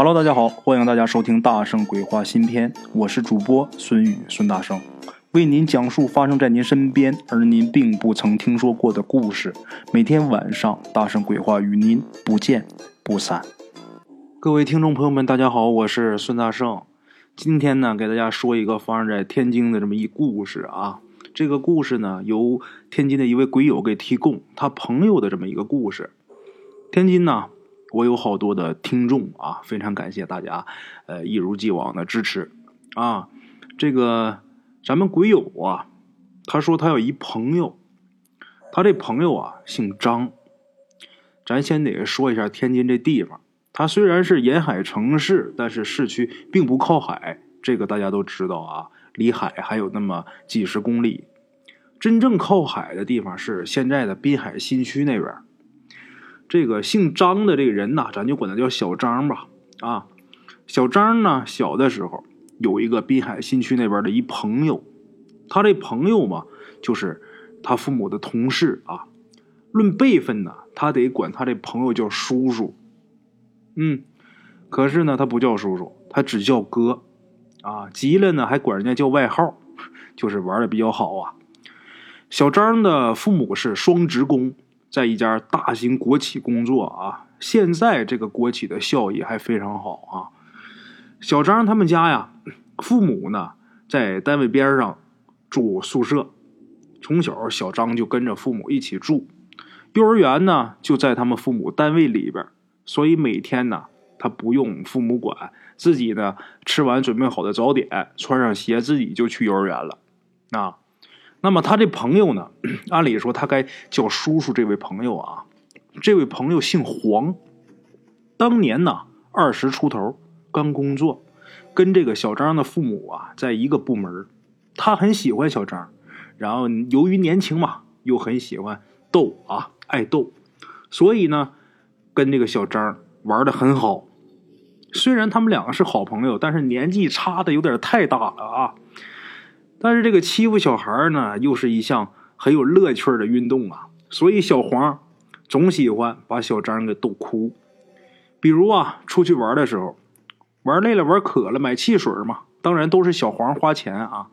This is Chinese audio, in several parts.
Hello，大家好，欢迎大家收听《大圣鬼话》新篇，我是主播孙宇孙大圣，为您讲述发生在您身边而您并不曾听说过的故事。每天晚上，《大圣鬼话》与您不见不散。各位听众朋友们，大家好，我是孙大圣。今天呢，给大家说一个发生在天津的这么一故事啊。这个故事呢，由天津的一位鬼友给提供他朋友的这么一个故事。天津呢。我有好多的听众啊，非常感谢大家，呃，一如既往的支持啊。这个咱们鬼友啊，他说他有一朋友，他这朋友啊姓张。咱先得说一下天津这地方，它虽然是沿海城市，但是市区并不靠海，这个大家都知道啊。离海还有那么几十公里，真正靠海的地方是现在的滨海新区那边。这个姓张的这个人呐，咱就管他叫小张吧。啊，小张呢，小的时候有一个滨海新区那边的一朋友，他这朋友嘛，就是他父母的同事啊。论辈分呢，他得管他这朋友叫叔叔。嗯，可是呢，他不叫叔叔，他只叫哥。啊，急了呢，还管人家叫外号，就是玩的比较好啊。小张的父母是双职工。在一家大型国企工作啊，现在这个国企的效益还非常好啊。小张他们家呀，父母呢在单位边上住宿舍，从小小张就跟着父母一起住。幼儿园呢就在他们父母单位里边，所以每天呢他不用父母管，自己呢吃完准备好的早点，穿上鞋自己就去幼儿园了啊。那么他这朋友呢？按理说他该叫叔叔。这位朋友啊，这位朋友姓黄，当年呢二十出头，刚工作，跟这个小张的父母啊在一个部门。他很喜欢小张，然后由于年轻嘛，又很喜欢逗啊，爱逗，所以呢跟这个小张玩的很好。虽然他们两个是好朋友，但是年纪差的有点太大了啊。但是这个欺负小孩呢，又是一项很有乐趣的运动啊，所以小黄总喜欢把小张给逗哭。比如啊，出去玩的时候，玩累了、玩渴了，买汽水嘛，当然都是小黄花钱啊。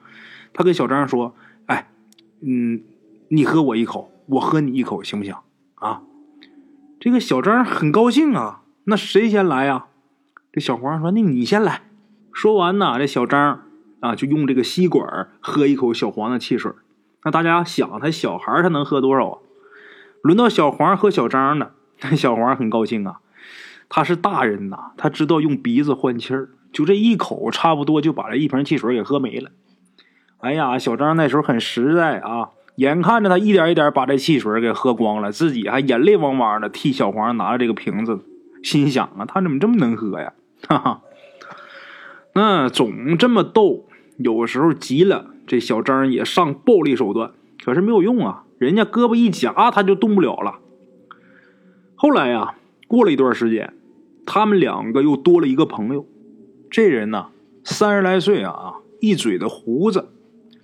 他跟小张说：“哎，嗯，你喝我一口，我喝你一口，行不行？”啊，这个小张很高兴啊。那谁先来呀？这小黄说：“那你先来。”说完呢，这小张。啊，就用这个吸管喝一口小黄的汽水。那大家想，他小孩他能喝多少啊？轮到小黄喝小张呢，小黄很高兴啊。他是大人呐，他知道用鼻子换气儿，就这一口，差不多就把这一瓶汽水给喝没了。哎呀，小张那时候很实在啊，眼看着他一点一点把这汽水给喝光了，自己还眼泪汪汪的替小黄拿着这个瓶子，心想啊，他怎么这么能喝呀？哈哈，那总这么逗。有时候急了，这小张也上暴力手段，可是没有用啊！人家胳膊一夹，他就动不了了。后来呀，过了一段时间，他们两个又多了一个朋友。这人呢，三十来岁啊，一嘴的胡子。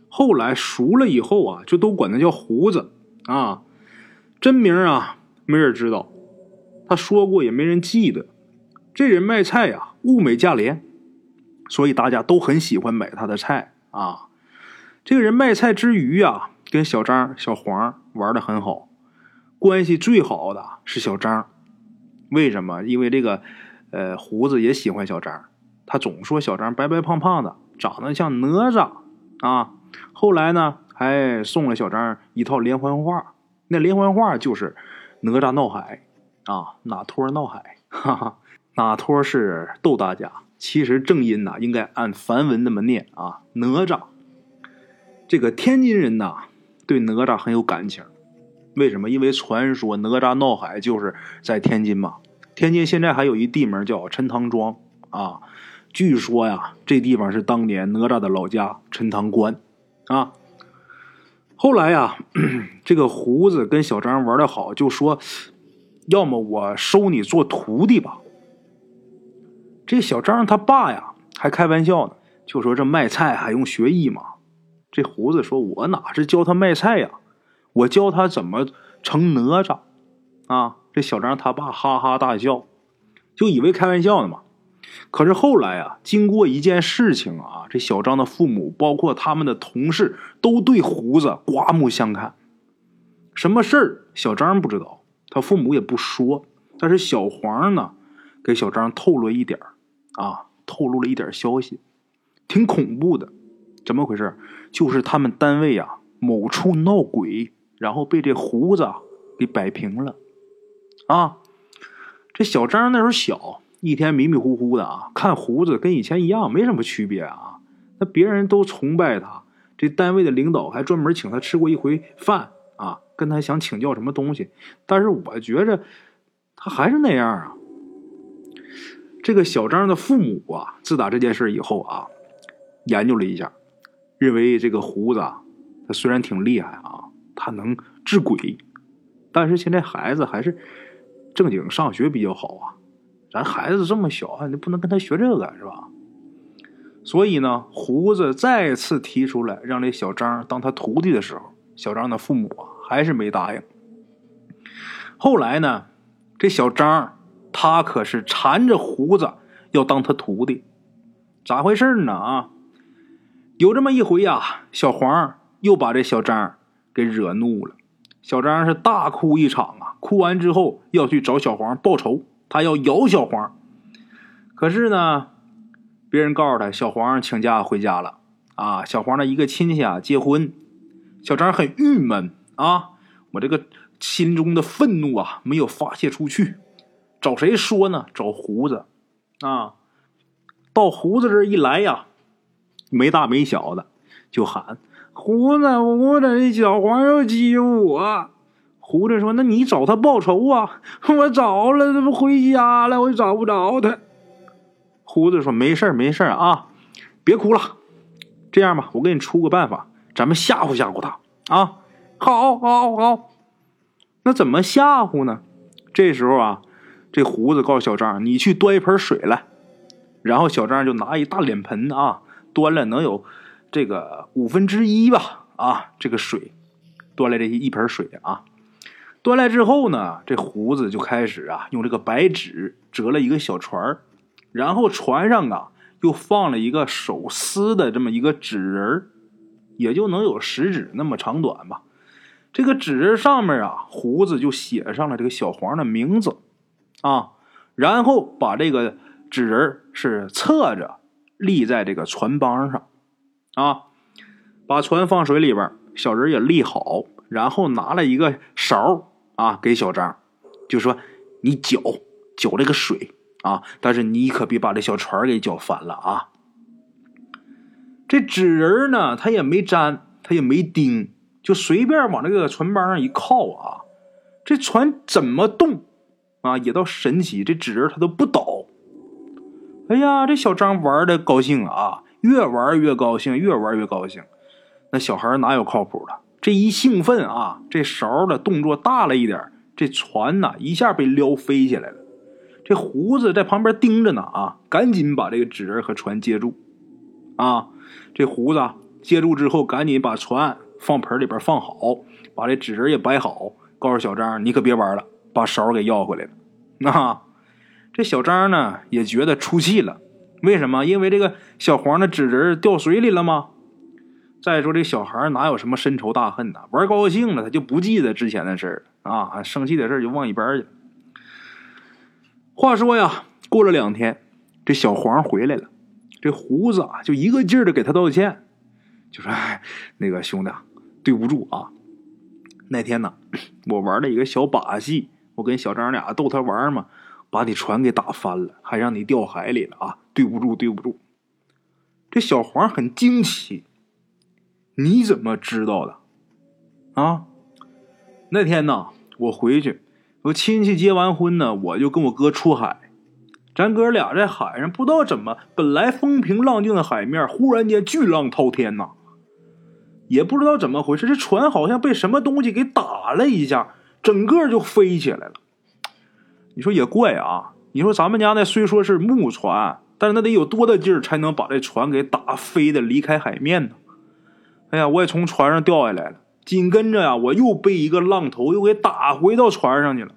后来熟了以后啊，就都管他叫胡子啊。真名啊，没人知道，他说过也没人记得。这人卖菜呀，物美价廉。所以大家都很喜欢买他的菜啊。这个人卖菜之余呀，跟小张、小黄玩的很好，关系最好的是小张。为什么？因为这个，呃，胡子也喜欢小张，他总说小张白白胖胖的，长得像哪吒啊。后来呢，还送了小张一套连环画，那连环画就是哪吒闹海啊，哪托闹海，哈哈，哪托是逗大家。其实正音呐，应该按梵文那么念啊。哪吒，这个天津人呐，对哪吒很有感情。为什么？因为传说哪吒闹海就是在天津嘛。天津现在还有一地名叫陈塘庄啊。据说呀，这地方是当年哪吒的老家陈塘关啊。后来呀，这个胡子跟小张玩的好，就说要么我收你做徒弟吧。这小张他爸呀，还开玩笑呢，就说这卖菜还用学艺吗？这胡子说：“我哪是教他卖菜呀，我教他怎么成哪吒。”啊，这小张他爸哈哈大笑，就以为开玩笑呢嘛。可是后来啊，经过一件事情啊，这小张的父母，包括他们的同事，都对胡子刮目相看。什么事儿，小张不知道，他父母也不说。但是小黄呢，给小张透露一点啊，透露了一点消息，挺恐怖的。怎么回事？就是他们单位啊，某处闹鬼，然后被这胡子给摆平了。啊，这小张那时候小。一天迷迷糊糊的啊，看胡子跟以前一样，没什么区别啊。那别人都崇拜他，这单位的领导还专门请他吃过一回饭啊，跟他想请教什么东西。但是我觉着他还是那样啊。这个小张的父母啊，自打这件事以后啊，研究了一下，认为这个胡子啊他虽然挺厉害啊，他能治鬼，但是现在孩子还是正经上学比较好啊。咱孩子这么小啊，你不能跟他学这个是吧？所以呢，胡子再次提出来让这小张当他徒弟的时候，小张的父母啊还是没答应。后来呢，这小张他可是缠着胡子要当他徒弟，咋回事呢？啊，有这么一回呀，小黄又把这小张给惹怒了，小张是大哭一场啊，哭完之后要去找小黄报仇。他要咬小黄，可是呢，别人告诉他小黄请假回家了啊。小黄的一个亲戚啊结婚，小张很郁闷啊。我这个心中的愤怒啊没有发泄出去，找谁说呢？找胡子啊。到胡子这一来呀，没大没小的就喊胡子，胡子，这小黄又欺负我。胡子说：“那你找他报仇啊？我找了，他不回家了，我找不着他。”胡子说：“没事没事啊，别哭了。这样吧，我给你出个办法，咱们吓唬吓唬他啊！好，好，好。那怎么吓唬呢？这时候啊，这胡子告诉小张：‘你去端一盆水来。’然后小张就拿一大脸盆啊，端了能有这个五分之一吧啊，这个水，端来这一盆水啊。”端来之后呢，这胡子就开始啊，用这个白纸折了一个小船然后船上啊又放了一个手撕的这么一个纸人也就能有食指那么长短吧。这个纸人上面啊，胡子就写上了这个小黄的名字啊，然后把这个纸人是侧着立在这个船帮上啊，把船放水里边，小人也立好，然后拿了一个勺。啊，给小张，就说你搅搅这个水啊，但是你可别把这小船给搅翻了啊。这纸人呢，他也没粘，他也没钉，就随便往这个船帮上一靠啊，这船怎么动啊，也倒神奇，这纸人他都不倒。哎呀，这小张玩的高兴啊，越玩越高兴，越玩越高兴。那小孩哪有靠谱的？这一兴奋啊，这勺的动作大了一点，这船呐一下被撩飞起来了。这胡子在旁边盯着呢啊，赶紧把这个纸人和船接住。啊，这胡子接住之后，赶紧把船放盆里边放好，把这纸人也摆好，告诉小张：“你可别玩了，把勺给要回来了。”那这小张呢也觉得出气了，为什么？因为这个小黄的纸人掉水里了吗？再说这小孩哪有什么深仇大恨呢？玩高兴了，他就不记得之前的事儿啊，生气的事就忘一边去了。话说呀，过了两天，这小黄回来了，这胡子啊就一个劲儿的给他道歉，就说：“那个兄弟，对不住啊，那天呢，我玩了一个小把戏，我跟小张俩逗他玩嘛，把你船给打翻了，还让你掉海里了啊，对不住，对不住。”这小黄很惊奇。你怎么知道的？啊，那天呢，我回去，我亲戚结完婚呢，我就跟我哥出海，咱哥俩在海上，不知道怎么，本来风平浪静的海面，忽然间巨浪滔天呐，也不知道怎么回事，这船好像被什么东西给打了一下，整个就飞起来了。你说也怪啊，你说咱们家那虽说是木船，但是那得有多大劲儿才能把这船给打飞的离开海面呢？哎呀，我也从船上掉下来了，紧跟着呀，我又被一个浪头又给打回到船上去了，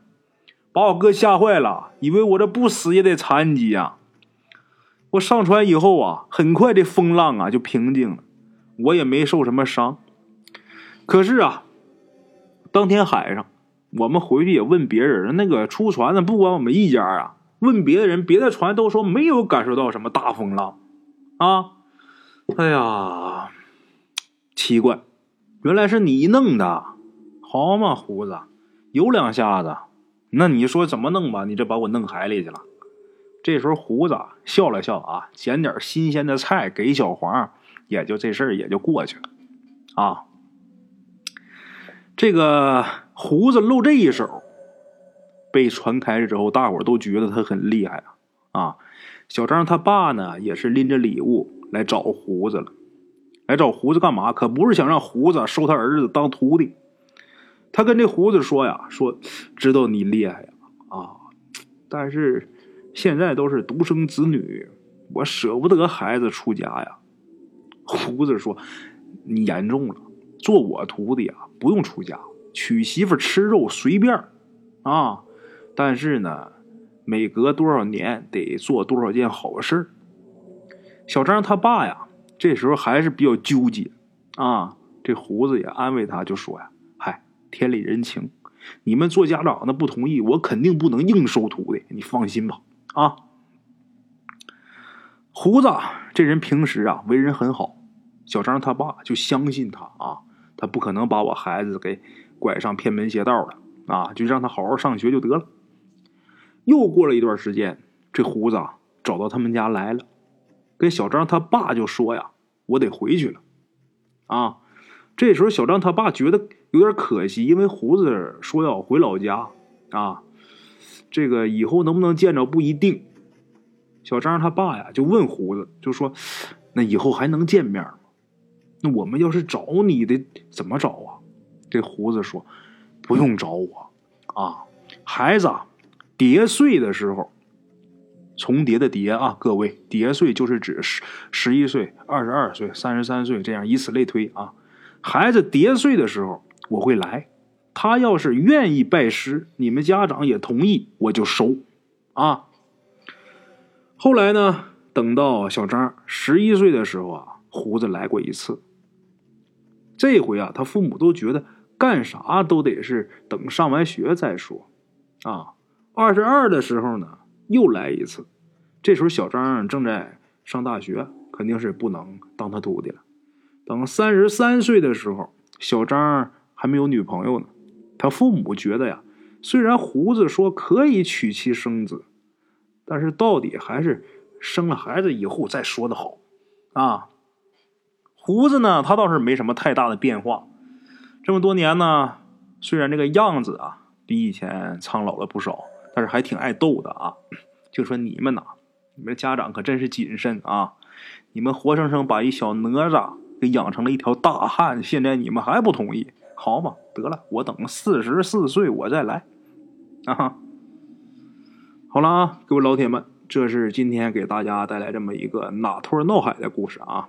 把我哥吓坏了，以为我这不死也得残疾呀。我上船以后啊，很快这风浪啊就平静了，我也没受什么伤。可是啊，当天海上，我们回去也问别人，那个出船的不管我们一家啊，问别的人，别的船都说没有感受到什么大风浪啊。哎呀，奇怪，原来是你弄的，好嘛，胡子，有两下子。那你说怎么弄吧？你这把我弄海里去了。这时候胡子笑了笑啊，捡点新鲜的菜给小黄，也就这事儿也就过去了啊。这个胡子露这一手被传开了之后，大伙都觉得他很厉害啊啊！小张他爸呢也是拎着礼物来找胡子了，来找胡子干嘛？可不是想让胡子收他儿子当徒弟。他跟这胡子说呀：“说知道你厉害呀啊，但是现在都是独生子女，我舍不得孩子出家呀。”胡子说：“你言重了，做我徒弟啊，不用出家，娶媳妇吃肉随便啊。但是呢，每隔多少年得做多少件好事小张他爸呀，这时候还是比较纠结啊。这胡子也安慰他，就说呀。嗨天理人情，你们做家长的不同意，我肯定不能硬收徒弟。你放心吧，啊！胡子这人平时啊为人很好，小张他爸就相信他啊，他不可能把我孩子给拐上偏门邪道的啊，就让他好好上学就得了。又过了一段时间，这胡子啊找到他们家来了，跟小张他爸就说呀：“我得回去了。”啊！这时候，小张他爸觉得有点可惜，因为胡子说要回老家啊，这个以后能不能见着不一定。小张他爸呀就问胡子，就说：“那以后还能见面吗？那我们要是找你的，怎么找啊？”这胡子说：“不用找我啊，孩子叠岁的时候，重叠的叠啊，各位叠岁就是指十十一岁、二十二岁、三十三岁这样，以此类推啊。”孩子叠岁的时候，我会来。他要是愿意拜师，你们家长也同意，我就收。啊。后来呢，等到小张十一岁的时候啊，胡子来过一次。这回啊，他父母都觉得干啥都得是等上完学再说。啊，二十二的时候呢，又来一次。这时候小张正在上大学，肯定是不能当他徒弟了。等三十三岁的时候，小张还没有女朋友呢。他父母觉得呀，虽然胡子说可以娶妻生子，但是到底还是生了孩子以后再说的好。啊，胡子呢，他倒是没什么太大的变化。这么多年呢，虽然这个样子啊比以前苍老了不少，但是还挺爱逗的啊。就说你们呐，你们家长可真是谨慎啊！你们活生生把一小哪吒。给养成了一条大汉，现在你们还不同意？好嘛，得了，我等四十四岁我再来。啊，好了啊，各位老铁们，这是今天给大家带来这么一个哪托闹海的故事啊，